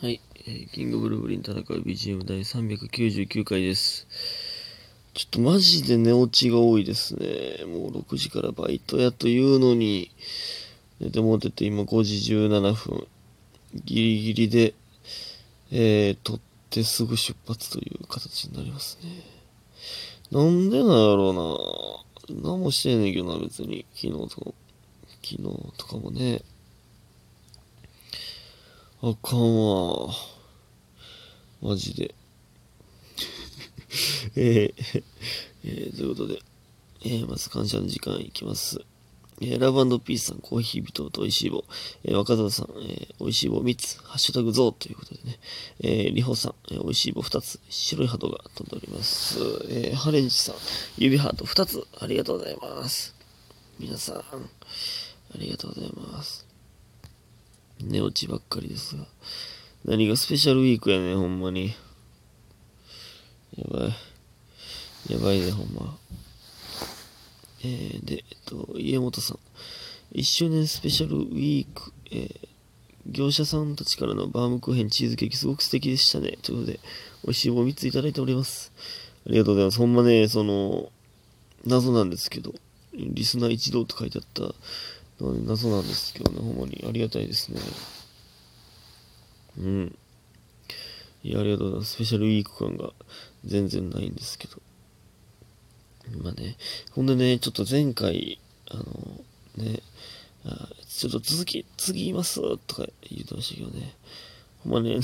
はい、えーキングブルーブリン戦う BGM 第399回です。ちょっとマジで寝落ちが多いですね。もう6時からバイトやというのに、寝てもうてて今5時17分。ギリギリで、えー、撮ってすぐ出発という形になりますね。なんでなんやろうな。何もしてんねんけどな、別に。昨日と、昨日とかもね。あかんわ。マジで。えー えーということで、えーまず感謝の時間いきます。えーラブピースさん、コーヒービトと美味しい棒、えー若田さん、えー美味しい棒3つ、ハッシュタグゾウということでね、えー、りほさん、えー美味しい棒2つ、白いハートが飛んでおります。えーハレンチさん、指ハート2つ、ありがとうございます。皆さん、ありがとうございます。寝落ちばっかりですが。何がスペシャルウィークやね、ほんまに。やばい。やばいね、ほんま。えー、で、えっと、家元さん。1周年スペシャルウィーク、えー、業者さんたちからのバームクーヘンチーズケーキすごく素敵でしたね。ということで、美味しい棒3ついただいております。ありがとうございます。ほんまね、その、謎なんですけど、リスナー一同と書いてあったのはね謎なんですけどね、ほんまにありがたいですね。うん。いや、ありがとうございます。スペシャルウィーク感が全然ないんですけど。まあね、ほんでね、ちょっと前回、あの、ね、あちょっと続き、次言いますとか言ってましたけどね。ほんまね、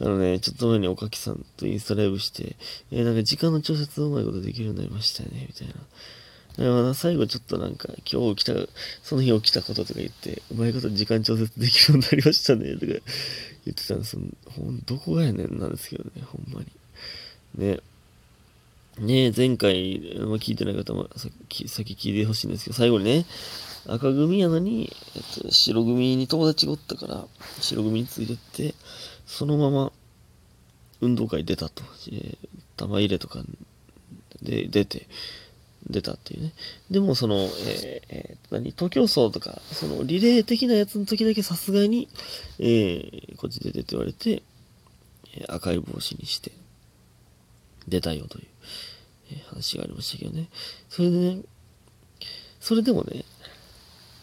あのね、ちょっと前におかきさんとインスタライブして、えーなんか時間の調節うまいことできるようになりましたよね、みたいな。最後ちょっとなんか、今日起きた、その日起きたこととか言って、うまいこと時間調節できるようになりましたね、とか言ってたんですほんどこがやねんなんですけどね、ほんまに。ね。ね、前回、まあ、聞いてない方もさっき、先聞いてほしいんですけど、最後にね、赤組やのに、えっと、白組に友達がおったから、白組についてって、そのまま運動会出たと。えー玉入れとかで出て、出たっていうね。でも、その、えーえー何、東京走とか、その、リレー的なやつの時だけさすがに、えーこっち出てって言われて、え赤い帽子にして、出たよという、えー話がありましたけどね。それでね、それでもね、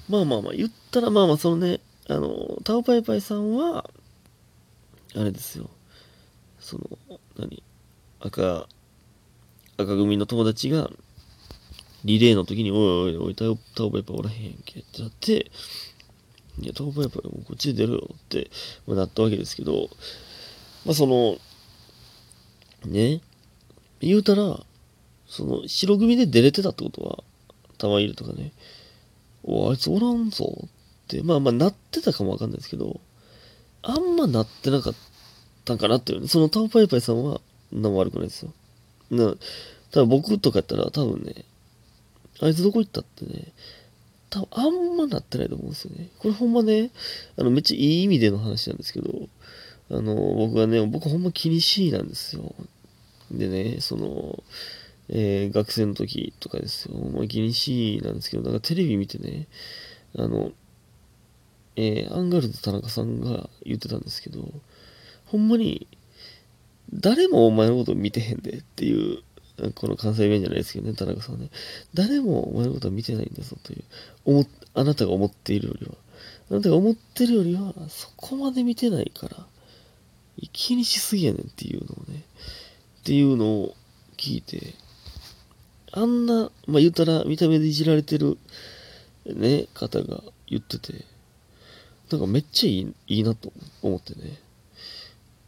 まあまあまあ、言ったらまあまあ、そのね、あの、タオパイパイさんは、あれですよ、その、何、赤、赤組の友達が、リレーの時に、おいおいおい、タオタオパイパイおらへんけってなって、いや、タオパイパイこっちで出るよって、まあ、なったわけですけど、まあその、ね、言うたら、その、白組で出れてたってことは、玉入れとかね、おあいつおらんぞって、まあまあなってたかもわかんないですけど、あんまなってなかったんかなっていうね。そのタオパイパイさんは、何も悪くないですよ。な、多分僕とかやったら多分ね、あいつどこ行ったってね、多分あんまなってないと思うんですよね。これほんまね、あの、めっちゃいい意味での話なんですけど、あの、僕はね、僕ほんま気にしいなんですよ。でね、その、えー学生の時とかですよ。ま、気にしいなんですけど、なんかテレビ見てね、あの、えーアンガールズ田中さんが言ってたんですけど、ほんまに、誰もお前のこと見てへんでっていう、この関西弁じゃないですけどね、田中さんはね。誰もお前のことは見てないんだぞという、思あなたが思っているよりは。あなたが思ってるよりは、そこまで見てないから、気にしすぎやねんっていうのをね、っていうのを聞いて、あんな、まあ、言ったら見た目でいじられてる、ね、方が言ってて、なんかめっちゃいいいいなと思ってね。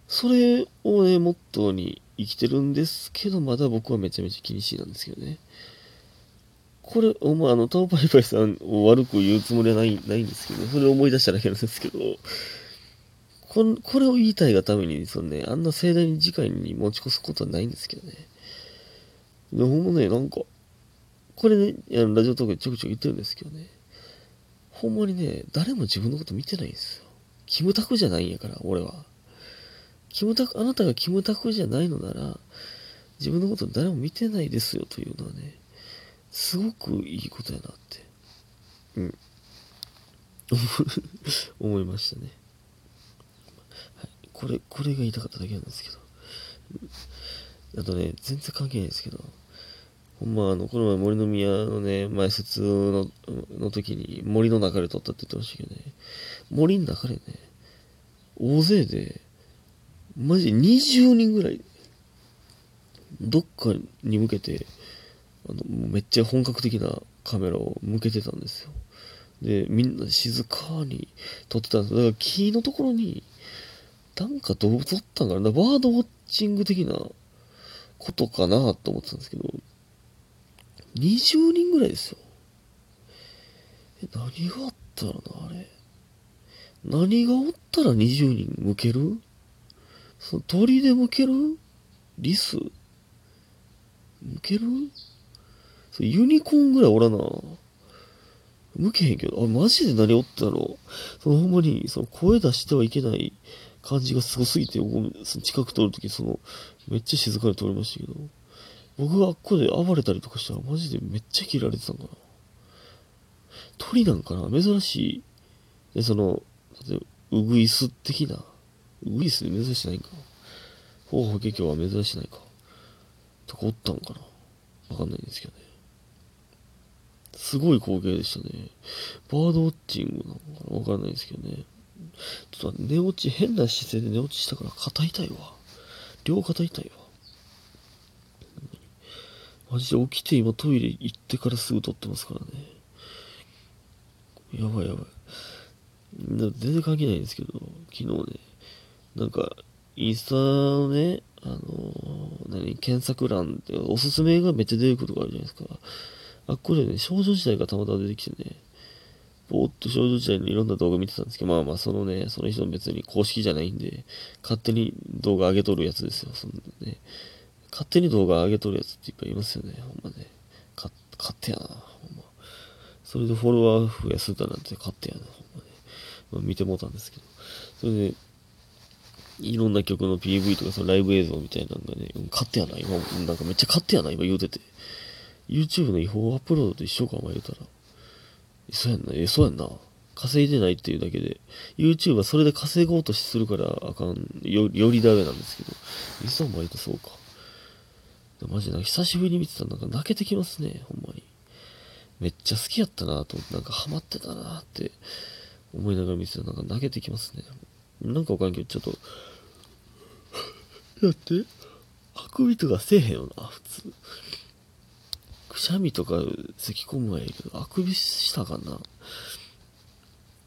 それをね、モットーに生きてるんですけど、まだ僕はめちゃめちゃ気にしいなんですけどね。これ、お前、あの、タオパイパイさんを悪く言うつもりはないないんですけど、それを思い出しただけなんですけど、ここれを言いたいがために、そのね、あんな盛大に次回に持ち越すことはないんですけどね。でほんまね、なんか、これね、あのラジオトークでちょくちょく言ってるんですけどね、ほんまにね、誰も自分のこと見てないんですよ。キムタクじゃないんやから、俺は。キムタク、あなたがキムタクじゃないのなら、自分のこと誰も見てないですよというのはね、すごくいいことやなって、うん、思いましたね。はい、これ、これが言いたかっただけなんですけど。あとね、全然関係ないですけど、ほんま、あの、この前森の宮のね、前説のの時に森の中で撮ったって言ってましたけどね、森の中でね、大勢で、マジ20人ぐらい、どっかに向けて、あの、めっちゃ本格的なカメラを向けてたんですよ。で、みんな静かに撮ってたんです。だから木のところに、なんか動物おったんかなバードウォッチング的なことかなと思ってたんですけど、20人ぐらいですよ。え、何があったらな、あれ。何がおったら20人向ける？鳥で向ける？リス？向ける？そユニコーンぐらいおらな。向けへんけど、あ、マジで何おったろそのほんまに、その声出してはいけない感じがすごすぎて、僕、その近く通るとき、その、めっちゃ静かに通りましたけど、僕があっこで暴れたりとかしたら、マジでめっちゃ切られてたんかな。鳥なんかな？珍しい。で、その、例えば、ウグイス的な。ウイス珍しないんか。ほうほけきょは珍しないか。とかおったんかな。わかんないんですけどね。すごい光景でしたね。バードウォッチングなのかなわからないですけどね。ちょっと寝落ち、変な姿勢で寝落ちしたから肩痛いわ。両肩痛いわ。マジで起きて今トイレ行ってからすぐ撮ってますからね。やばいやばい。全然関係ないんですけど、昨日ね、なんか、インスタのね、あのー、何、検索欄でおすすめがめっちゃ出てくることがあるじゃないですか。あっこでね、少女時代がたまたま出てきてね、ぼーっと少女時代のいろんな動画見てたんですけど、まあまあ、そのね、その人別に公式じゃないんで、勝手に動画上げとるやつですよ、そんなね。勝手に動画上げとるやつっていっぱいいますよね、ほんまね。か勝手やな、ほんま。それでフォロワー増やすだなんて勝手やな、ほんまね。まあ、見てもうたんですけど。それで、いろんな曲の PV とかそのライブ映像みたいなのがね、うん勝手やな、今、なんかめっちゃ勝手やな、今言うてて。YouTube の違法アップロードと一緒か、お前言うたら。そうやんな、え、そうやんな。稼いでないっていうだけで、YouTube はそれで稼ごうとするからあかん、よよりダメなんですけど、いつも割とそうか。マジで久しぶりに見てたらなんか泣けてきますね、ほんまに。めっちゃ好きやったなと思って、なんかハマってたなって思いながら見てたらなんか泣けてきますね。なんかわかんけど、ちょっと、だって、あくびとかせえへんよな、普通。くしゃみとか咳込むはいいけど、あくびしたかな。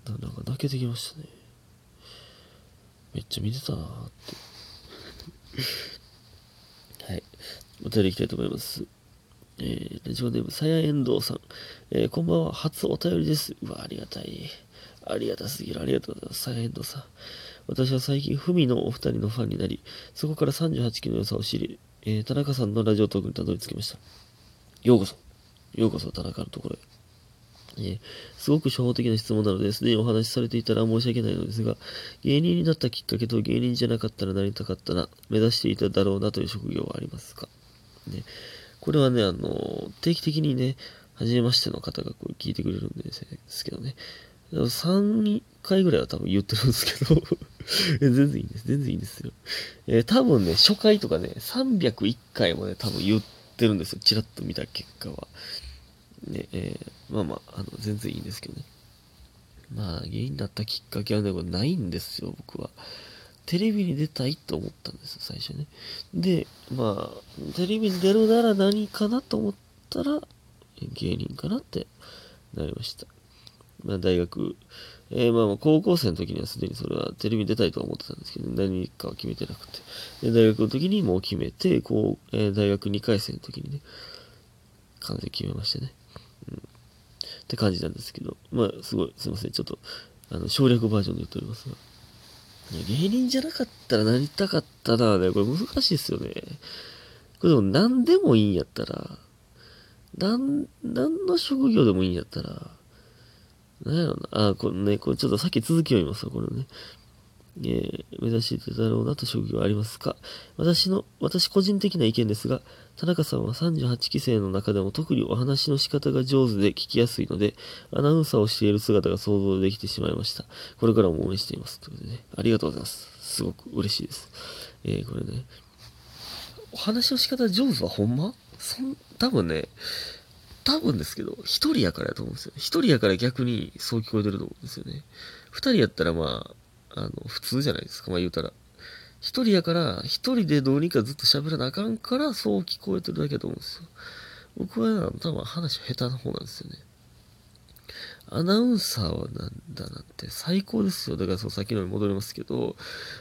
なんか泣けてきましたね。めっちゃ見てたなーって。はい。お便りいきたいと思います。えー、ラジオネーム、さやえんどうさん。えー、こんばんは。初お便りです。うわ、ありがたい。ありがたすぎる。ありがとうございます。さやえんどうさん。私は最近、ふみのお二人のファンになり、そこから38期の良さを知り、えー、田中さんのラジオトークにたどり着きました。ようこそ。ようこそ、田中のところへ。えー、すごく初歩的な質問なので、すでにお話しされていたら申し訳ないのですが、芸人になったきっかけと芸人じゃなかったらなりたかったな、目指していただろうなという職業はありますか？ね、これはね、あの、定期的にね、初めましての方がこう聞いてくれるんですけどね、3回ぐらいは多分言ってるんですけど全然いいんです。全然いいんですよ。えー、多分ね、初回とかね、301回もね、多分言ってるんですよ。ちらっと見た結果は。ね、えー、まあまあ、あの、全然いいんですけどね。まあ、原因だったきっかけはね、これないんですよ、僕は。テレビに出たいと思ったんですよ、最初ね。で、まあ、テレビに出るなら何かなと思ったら、芸人かなってなりました。まあ、大学、えー、まあ、高校生の時にはすでにそれはテレビ出たいと思ってたんですけど、何かは決めてなくて。で、大学の時にもう決めて、こう、えー、大学2回生の時にね、完全決めましてね。うん。って感じなんですけど、まあ、すごい、すいません、ちょっと、あの、省略バージョンで言っておりますが。芸人じゃなかったらなりたかったなね、これ難しいですよね。これでも何でもいいんやったら、なん、何の職業でもいいんやったら、なんやろな。あ、これね、これちょっとさっき続きを言いますわ、これね。えー、目指していただろうなと職業ありますか？私の、私個人的な意見ですが、田中さんは38期生の中でも特にお話の仕方が上手で聞きやすいので、アナウンサーをしている姿が想像できてしまいました。これからも応援しています。ということでね、ありがとうございます。すごく嬉しいです。えー、これね、お話の仕方上手はほんま？そん、多分ね、多分ですけど、一人やからやと思うんですよ。一人やから逆にそう聞こえてると思うんですよね。二人やったらまあ、あの、普通じゃないですか、まあ言うたら。一人やから、一人でどうにかずっと喋らなあかんから、そう聞こえてるだけだと思うんですよ。僕は多分話下手な方なんですよね。アナウンサーはなんだなんて最高ですよ。だからそうさっきのに戻りますけど、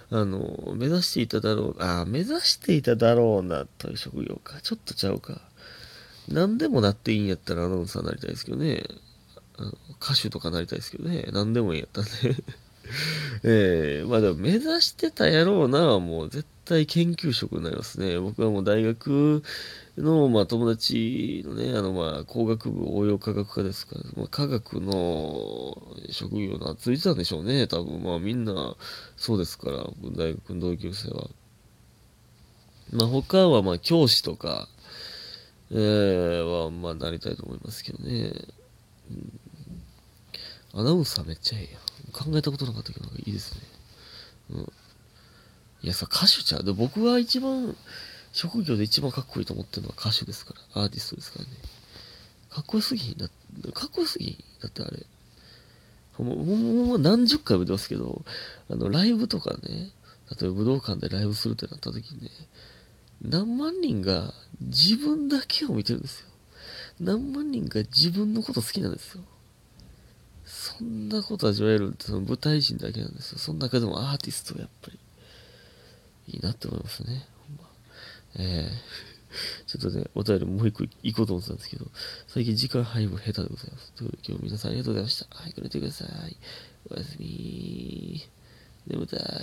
あの、目指していただろう、あ、目指していただろうなという職業か。ちょっとちゃうか。何でもなっていいんやったらアナウンサーになりたいですけどね。歌手とかなりたいですけどね。何でもいいんやったらね。ええー、まあでも目指してたやろうな、もう絶対研究職になりますね。僕はもう大学の、まあ、友達のね、あの、まあ、工学部応用科学科ですから、まあ、科学の職業がついてたんでしょうね。多分、まあ、みんな、そうですから、大学の同級生は。まあ、他は、まあ、教師とか、えー、は、まあ、なりたいと思いますけどね。うん、アナウンサーめっちゃええやん。考えたことなかったけど、いいですね。うん。いや、さ、歌手ちゃう。で、僕は一番、職業で一番かっこいいと思ってるのは歌手ですから。アーティストですからね。かっこよすぎんだ、かっこよすぎんだってあれ。もう、もう何十回も出ますけど、あの、ライブとかね、例えば武道館でライブするってなった時にね、何万人が自分だけを見てるんですよ。何万人が自分のこと好きなんですよ。そんなこと味わえるってその舞台人だけなんですよ。その中でもアーティストはやっぱりいいなって思いますね。ほんまえー、ちょっとね、お便りもう一個行こうと思ってたんですけど、最近時間配分下手でございます。ということで今日皆さんありがとうございました。はい、これてください。おやすみ眠たい。